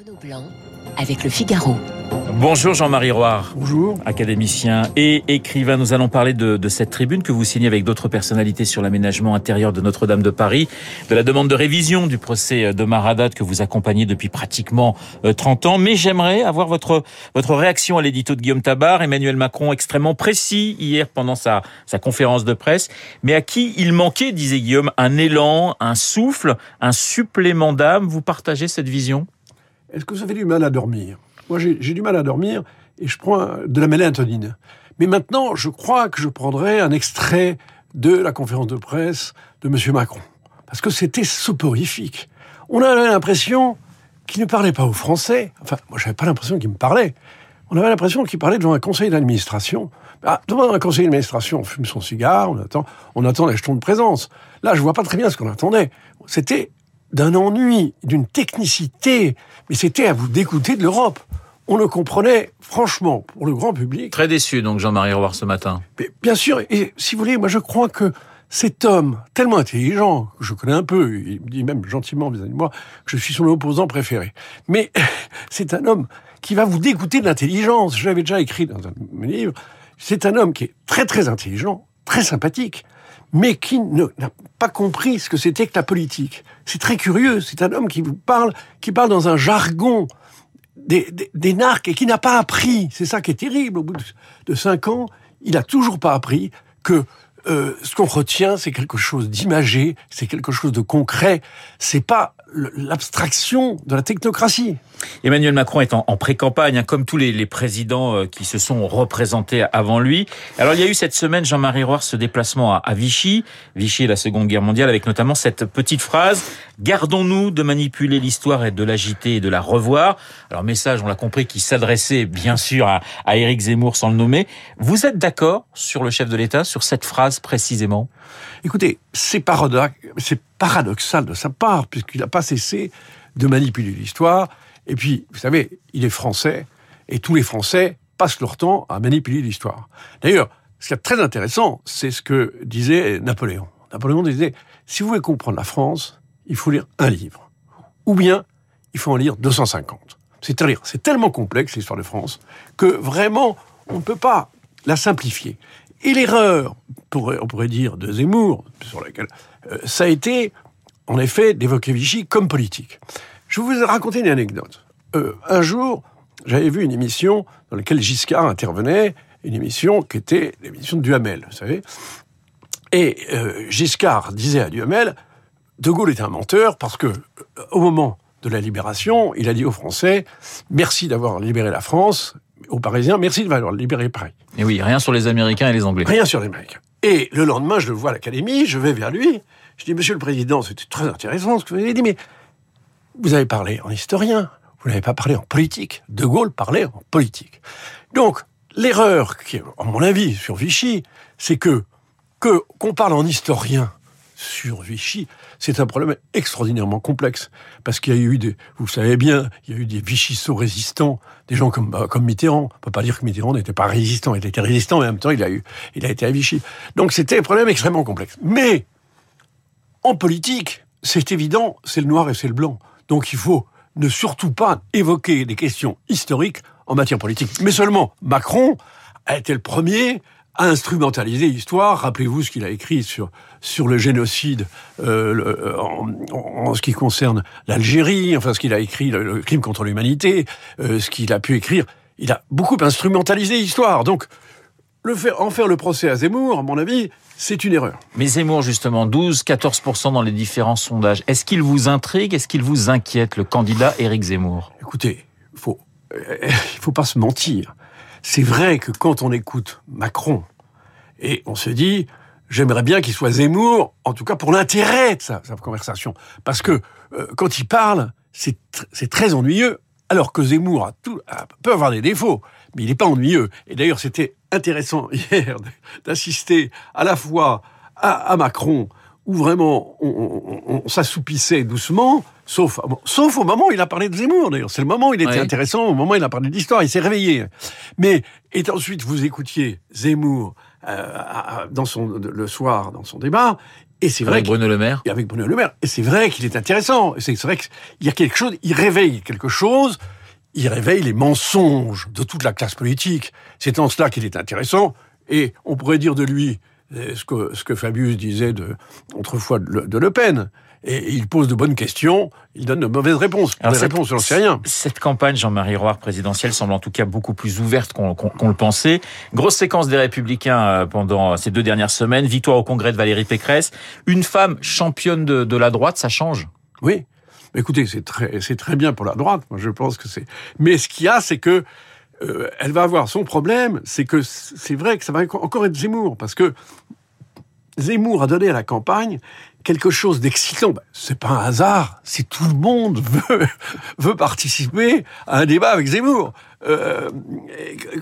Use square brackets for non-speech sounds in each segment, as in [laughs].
Renaud Blanc avec le Figaro. Bonjour Jean-Marie Roire. Bonjour. Académicien et écrivain. Nous allons parler de, de cette tribune que vous signez avec d'autres personnalités sur l'aménagement intérieur de Notre-Dame de Paris, de la demande de révision du procès de Maradat que vous accompagnez depuis pratiquement 30 ans. Mais j'aimerais avoir votre, votre réaction à l'édito de Guillaume Tabar, Emmanuel Macron extrêmement précis hier pendant sa, sa conférence de presse, mais à qui il manquait, disait Guillaume, un élan, un souffle, un supplément d'âme. Vous partagez cette vision? Est-ce que vous avez du mal à dormir? Moi, j'ai du mal à dormir et je prends de la mélatonine. Mais maintenant, je crois que je prendrai un extrait de la conférence de presse de M. Macron. Parce que c'était soporifique. On avait l'impression qu'il ne parlait pas aux Français. Enfin, moi, j'avais pas l'impression qu'il me parlait. On avait l'impression qu'il parlait devant un conseil d'administration. Ah, devant un conseil d'administration, on fume son cigare, on attend, on attend de présence. Là, je vois pas très bien ce qu'on attendait. C'était d'un ennui, d'une technicité, mais c'était à vous d'écouter de l'Europe. On le comprenait, franchement, pour le grand public. Très déçu, donc, Jean-Marie Roire, ce matin. Mais bien sûr, et si vous voulez, moi je crois que cet homme, tellement intelligent, que je connais un peu, il me dit même gentiment vis-à-vis de moi que je suis son opposant préféré. Mais [laughs] c'est un homme qui va vous dégoûter de l'intelligence. Je l'avais déjà écrit dans un de mes livres. C'est un homme qui est très très intelligent, très sympathique, mais qui n'a pas compris ce que c'était que la politique. C'est très curieux. C'est un homme qui vous parle, qui parle dans un jargon des, des, des narcs et qui n'a pas appris. C'est ça qui est terrible. Au bout de, de cinq ans, il a toujours pas appris que euh, ce qu'on retient, c'est quelque chose d'imagé, c'est quelque chose de concret. C'est pas l'abstraction de la technocratie. Emmanuel Macron est en, pré-campagne, hein, comme tous les, présidents euh, qui se sont représentés avant lui. Alors il y a eu cette semaine, Jean-Marie Roire, ce déplacement à, Vichy, Vichy et la Seconde Guerre mondiale, avec notamment cette petite phrase « Gardons-nous de manipuler l'histoire et de l'agiter et de la revoir ». Alors message, on l'a compris, qui s'adressait bien sûr à Éric Zemmour sans le nommer. Vous êtes d'accord sur le chef de l'État, sur cette phrase précisément Écoutez, c'est paradoxal de sa part, puisqu'il n'a pas cessé de manipuler l'histoire. Et puis, vous savez, il est français, et tous les Français passent leur temps à manipuler l'histoire. D'ailleurs, ce qui est très intéressant, c'est ce que disait Napoléon. Napoléon disait, si vous voulez comprendre la France, il faut lire un livre. Ou bien, il faut en lire 250. C'est-à-dire, c'est tellement complexe, l'histoire de France, que vraiment, on ne peut pas la simplifier. Et l'erreur, on pourrait dire, de Zemmour, sur laquelle euh, ça a été, en effet, d'évoquer Vichy comme politique. Je vais vous raconter une anecdote. Euh, un jour, j'avais vu une émission dans laquelle Giscard intervenait, une émission qui était l'émission de Duhamel, vous savez. Et euh, Giscard disait à Duhamel, De Gaulle est un menteur parce que, au moment de la libération, il a dit aux Français, merci d'avoir libéré la France, aux Parisiens, merci d'avoir libéré Paris. Et oui, rien sur les Américains et les Anglais. Rien sur les Américains. Et le lendemain, je le vois à l'Académie, je vais vers lui, je dis, Monsieur le Président, c'était très intéressant ce que vous avez dit, mais vous avez parlé en historien, vous n'avez pas parlé en politique. De Gaulle parlait en politique. Donc, l'erreur, qui, à mon avis, sur Vichy, c'est que que qu'on parle en historien sur Vichy, c'est un problème extraordinairement complexe. Parce qu'il y a eu des, vous savez bien, il y a eu des Vichysso résistants, des gens comme, bah, comme Mitterrand. On peut pas dire que Mitterrand n'était pas résistant, il était résistant, mais en même temps, il a eu, il a été à Vichy. Donc c'était un problème extrêmement complexe. Mais, en politique, c'est évident, c'est le noir et c'est le blanc. Donc il faut ne surtout pas évoquer des questions historiques en matière politique. Mais seulement Macron a été le premier instrumentaliser l'histoire. Rappelez-vous ce qu'il a écrit sur sur le génocide euh, le, en, en, ce qui concerne l'Algérie, enfin ce qu'il a écrit, le, le, crime contre l'humanité, euh, ce qu'il a pu écrire. Il a beaucoup instrumentalisé l'histoire. Donc, le faire, en faire le procès à Zemmour, à mon avis, c'est une erreur. Mais Zemmour, justement, 12-14% dans les différents sondages. Est-ce qu'il vous intrigue? Est-ce qu'il vous inquiète, le candidat Éric Zemmour? Écoutez, il faut, euh, [laughs] il faut pas se mentir. C'est vrai que quand on écoute Macron et on se dit, j'aimerais bien qu'il soit Zemmour, en tout cas pour l'intérêt de sa, sa, conversation. Parce que euh, quand il parle, c'est tr très ennuyeux, alors que Zemmour a tout, a, peut avoir des défauts, mais il n'est pas ennuyeux. Et d'ailleurs, c'était intéressant [laughs] hier d'assister à la fois à, à, Macron, où vraiment on, on, on s'assoupissait doucement, sauf, sauf au moment où il a parlé de Zemmour, d'ailleurs. C'est le moment où il était oui. intéressant, au moment où il a parlé d'histoire, il s'est réveillé. Mais, et ensuite, vous écoutiez Zemmour euh, dans son, le soir, dans son débat, Et c'est vrai Avec Bruno Le Maire. et avec Bruno Le Maire. Et c'est vrai qu'il est intéressant. Et c'est vrai qu'il y a quelque chose, il réveille quelque chose, il réveille les mensonges de toute la classe politique. C'est en cela qu'il est intéressant. Et on pourrait dire de lui ce que, ce que Fabius disait de, autrefois de Le, de Le Pen. Et il pose de bonnes questions, il donne de mauvaises réponses. Alors, les cette- réponses, j'en sais rien. Cette campagne, Jean-Marie Roire, présidentielle, semble en tout cas beaucoup plus ouverte qu'on le pensait. Grosse séquence des Républicains euh, pendant ces deux dernières semaines. Victoire au congrès de Valérie Pécresse. Une femme championne de, de la droite, ça change? Oui. Écoutez, c'est très, c'est très bien pour la droite. Moi, je pense que c'est. Mais ce qu'il y a, c'est que euh, elle va avoir son problème. C'est que c'est vrai que ça va encore être Zemmour, parce que Zemmour a donné à la campagne quelque chose d'excitant. Ben, c'est pas un hasard si tout le monde [laughs] veut, veut participer à un débat avec Zemmour. Euh,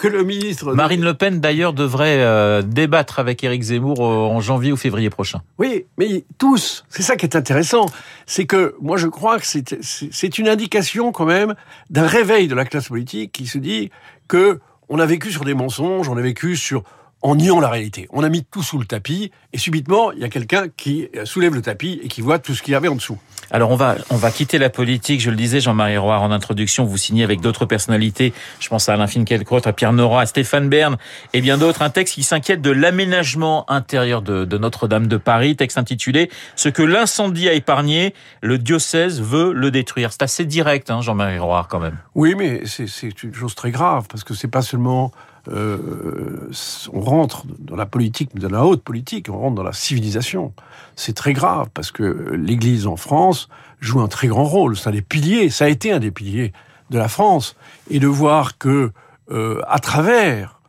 que le ministre. Marine Le Pen, d'ailleurs, devrait euh, débattre avec Éric Zemmour euh, en janvier ou février prochain. Oui, mais tous, c'est ça qui est intéressant. C'est que moi je crois que c'est- une indication quand même d'un réveil de la classe politique qui se dit que on a vécu sur des mensonges, on a vécu sur en niant la réalité. On a mis tout sous le tapis et subitement il y a quelqu'un qui soulève le tapis et qui voit tout ce qu'il y avait en dessous. Alors on va on va quitter la politique. Je le disais, Jean-Marie Roire en introduction, vous signez avec d'autres personnalités. Je pense à Alain Finkielkraut, à Pierre Nora, à Stéphane Bern et bien d'autres. Un texte qui s'inquiète de l'aménagement intérieur de, de Notre-Dame de Paris. Texte intitulé "Ce que l'incendie a épargné, le diocèse veut le détruire". C'est assez direct, hein, Jean-Marie Roire, quand même. Oui, mais c'est c'est une chose très grave parce que c'est pas seulement euh, on rentre dans la politique, dans la haute politique, on rentre dans la civilisation. C'est très grave parce que l'Église en France joue un très grand rôle. C'est un des piliers, ça a été un des piliers de la France, et de voir que euh, à travers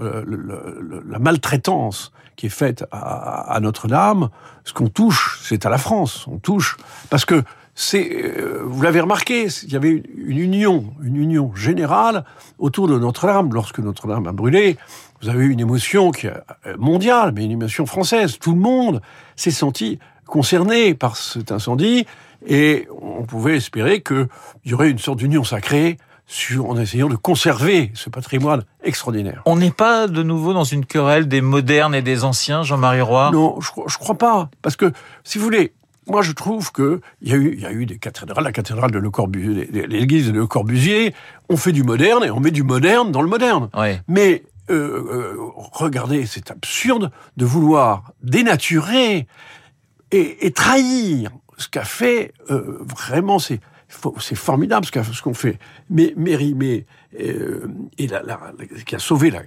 euh, la maltraitance qui est faite à, Notre-Dame, ce qu'on touche, c'est à la France. On touche parce que c'est, euh, vous l'avez remarqué, il y avait une- une union, une union générale autour de Notre-Dame. Lorsque Notre-Dame a brûlé, vous avez eu une émotion qui est euh, mondiale, mais une émotion française. Tout le monde s'est senti concerné par cet incendie et on pouvait espérer qu'il y aurait une sorte d'union sacrée sur, en essayant de conserver ce patrimoine extraordinaire. On n'est pas de nouveau dans une querelle des modernes et des anciens, Jean-Marie Roire. Non, je, crois- je crois pas. Parce que, si vous voulez, moi je trouve que il y a eu, y a eu des cathédrales, la cathédrale de Le Corbusier, l'église de Le Corbusier, on fait du moderne et on met du moderne dans le moderne. Mais euh, euh, regardez, c'est absurde de vouloir dénaturer et, et trahir ce qu'a fait euh, vraiment c'est faut- c'est formidable ce ce qu'on fait mais mais euh, et la, la- la- qui a sauvé la,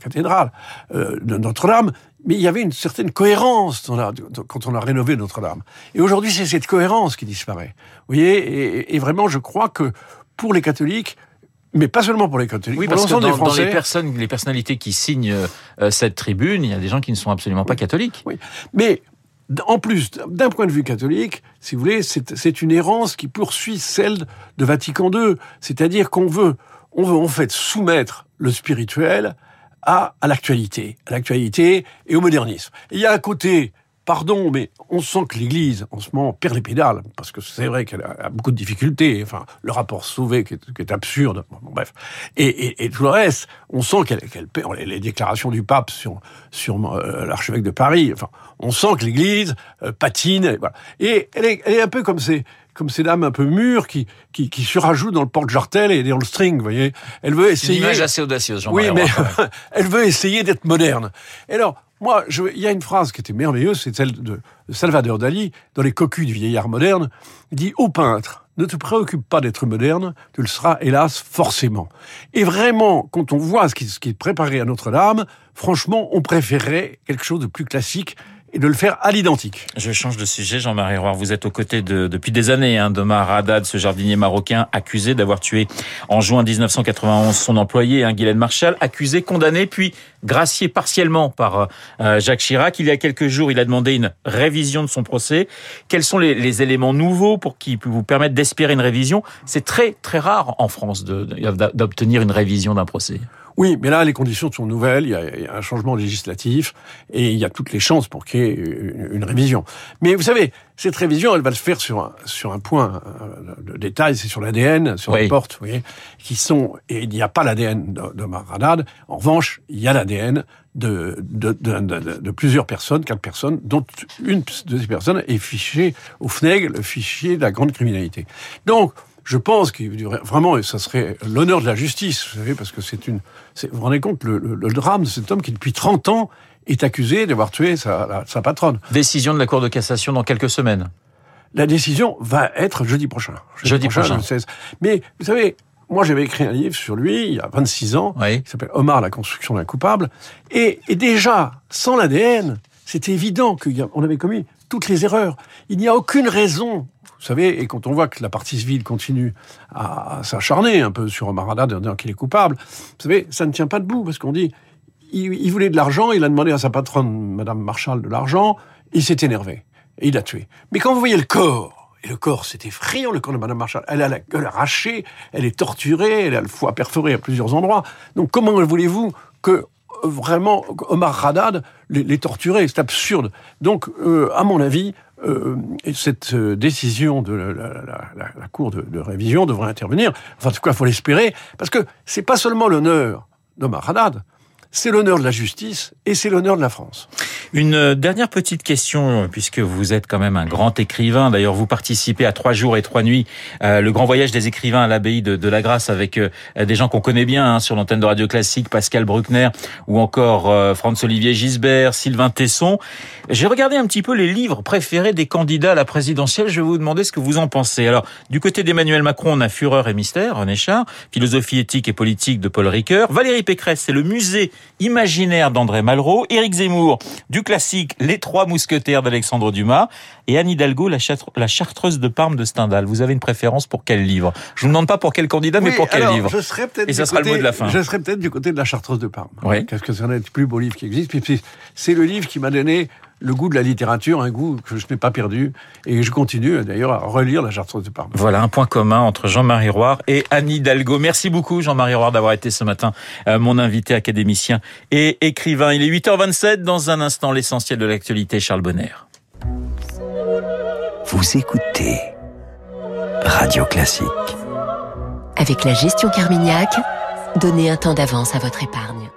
cathédrale euh, de Notre-Dame mais il y avait une certaine cohérence dans la- dans- quand on a rénové Notre-Dame et aujourd'hui c'est cette cohérence qui disparaît vous voyez et, et vraiment je crois que pour les catholiques mais pas seulement pour les catholiques, Oui, parce que dans, des dans Français. les personnes, les personnalités qui signent euh, cette tribune, il y a des gens qui ne sont absolument pas catholiques. Oui. Mais en plus, d'un point de vue catholique, si vous voulez, c'est une errance qui poursuit celle de Vatican II. C'est-à-dire qu'on veut, on veut en fait soumettre le spirituel à, à l'actualité, à l'actualité et au modernisme. Et il y a un côté, pardon, mais on sent que l'Église en ce moment perd les pédales parce que c'est vrai qu'elle a, beaucoup de difficultés. Enfin, le rapport Sauvé qui est, qui est absurde. Bon, bref, et, et, et tout le reste, on sent qu'elle qu'elle perd les, déclarations du pape sur sur euh, l'archevêque de Paris. Enfin, on sent que l'Église euh, patine. Et, voilà. et elle, est, elle est un peu comme ces comme ces dames un peu mûres qui qui, qui surajoutent dans le porte-jartel et dans le string. Vous voyez, elle veut C'est une essayer. image assez audacieuse, Oui, mais [laughs] elle veut essayer d'être moderne. Et alors, moi, je- il y a une phrase qui était merveilleuse, c'est celle de Salvador Dali, dans Les cocus du vieillard moderne. Il dit, ô peintre, ne te préoccupe pas d'être moderne, tu le seras, hélas, forcément. Et vraiment, quand on voit ce qui, ce qui est préparé à Notre-Dame, franchement, on préférerait quelque chose de plus classique et de le faire à l'identique. Je change de sujet, Jean-Marie Roire. Vous êtes aux côtés de, depuis des années hein, d'Omar Haddad, ce jardinier marocain accusé d'avoir tué en juin 1991 son employé, hein, Guylaine Marshall, accusé, condamné, puis gracié partiellement par euh, Jacques Chirac. Il y a quelques jours, il a demandé une révision de son procès. Quels sont les, les éléments nouveaux pour qui vous permettre d'espérer une révision? C'est très très rare en France d'obtenir une révision d'un procès. Oui, mais là, les conditions sont nouvelles, il y, a, il y, a, un changement législatif, et il y a toutes les chances pour qu'il y ait une, une, révision. Mais vous savez, cette révision, elle va se faire sur un, sur un point de détail, c'est sur l'ADN, sur oui. les portes, vous voyez, qui sont... Et il n'y a pas l'ADN d'Omar Haddad, en revanche, il y a l'ADN de, de, de, de, plusieurs personnes, quatre personnes, dont une de ces personnes est fichée au FNEG, le fichier de la grande criminalité. Donc, je pense que vraiment, ça serait l'honneur de la justice, vous savez, parce que c'est une. Vous vous rendez compte le, le, le, drame de cet homme qui depuis 30 ans est accusé d'avoir tué sa, sa patronne. Décision de la Cour de cassation dans quelques semaines. La décision va être jeudi prochain. Jeudi, jeudi prochain. prochain. 16. Mais vous savez, moi, j'avais écrit un livre sur lui il y a 26 ans, oui. qui s'appelle Omar, la construction d'un coupable. Et, et déjà, sans l'ADN, c'était évident qu'on avait commis toutes les erreurs. Il n'y a aucune raison vous savez, et quand on voit que la partie civile continue à, s'acharner un peu sur Omar Haddad en disant qu'il est coupable, vous savez, ça ne tient pas debout parce qu'on dit, il, voulait de l'argent, il a demandé à sa patronne, Madame Marshall, de l'argent, il s'est énervé et il l'a tué. Mais quand vous voyez le corps, et le corps, c'est effrayant, le corps de Madame Marshall. Elle a la gueule arrachée, elle est torturée, elle a le foie perforé à plusieurs endroits. Donc comment voulez-vous que vraiment Omar Haddad les, les torturer C'est absurde. Donc, euh, à mon avis, euh, cette décision de la, Cour de, de, révision devrait intervenir. Enfin, en tout cas, il faut l'espérer, parce que c'est pas seulement l'honneur d'Omar Haddad, c'est l'honneur de la justice et c'est l'honneur de la France. Une dernière petite question, puisque vous êtes quand même un grand écrivain. D'ailleurs, vous participez à trois jours et trois nuits, euh, le grand voyage des écrivains à l'abbaye de, de, la Grâce avec euh, des gens qu'on connaît bien hein, sur l'antenne de Radio Classique, Pascal Bruckner ou encore euh, Franz-Olivier Gisbert, Sylvain Tesson. J'ai regardé un petit peu les livres préférés des candidats à la présidentielle. Je vais vous demander ce que vous en pensez. Alors, du côté d'Emmanuel Macron, on a Fureur et Mystère, René Char, Philosophie éthique et politique de Paul Ricoeur, Valérie Pécresse, c'est le musée imaginaire d'André Malraux, Éric Zemmour, du classique Les Trois Mousquetaires d'Alexandre Dumas, et Anne Hidalgo, la, la, Chartreuse de Parme de Stendhal. Vous avez une préférence pour quel livre? Je vous demande pas pour quel candidat, oui, mais pour quel alors, livre je serais Et ça sera côté, le mot de la fin. Je serais peut-être du côté de la Chartreuse de Parme. Oui. Parce que c'est un des plus beaux livres qui existe. C'est le livre qui m'a donné le goût de la littérature, un goût que je n'ai pas perdu, et je continue d'ailleurs à relire la Chartreuse de Parme. Voilà un point commun entre Jean-Marie Roire et Anne Hidalgo. Merci beaucoup Jean-Marie Roire d'avoir été ce matin euh, mon invité académicien et écrivain. Il est 8h27, dans un instant l'essentiel de l'actualité, Charles Bonner. Vous écoutez Radio Classique. Avec la gestion Carmignac, donnez un temps d'avance à votre épargne.